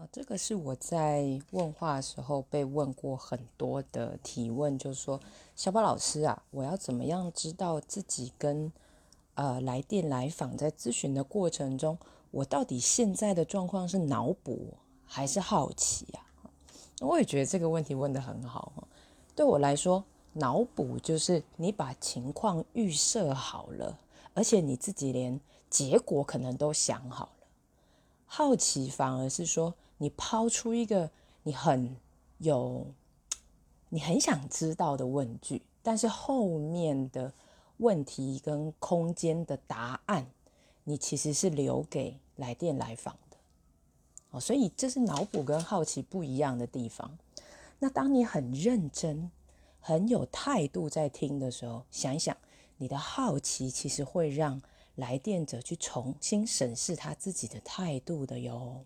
啊，这个是我在问话的时候被问过很多的提问，就是说，小宝老师啊，我要怎么样知道自己跟呃来电来访在咨询的过程中，我到底现在的状况是脑补还是好奇呀？我也觉得这个问题问得很好对我来说，脑补就是你把情况预设好了，而且你自己连结果可能都想好了。好奇反而是说，你抛出一个你很有、你很想知道的问句，但是后面的问题跟空间的答案，你其实是留给来电来访的。哦，所以这是脑补跟好奇不一样的地方。那当你很认真、很有态度在听的时候，想一想，你的好奇其实会让。来电者去重新审视他自己的态度的哟。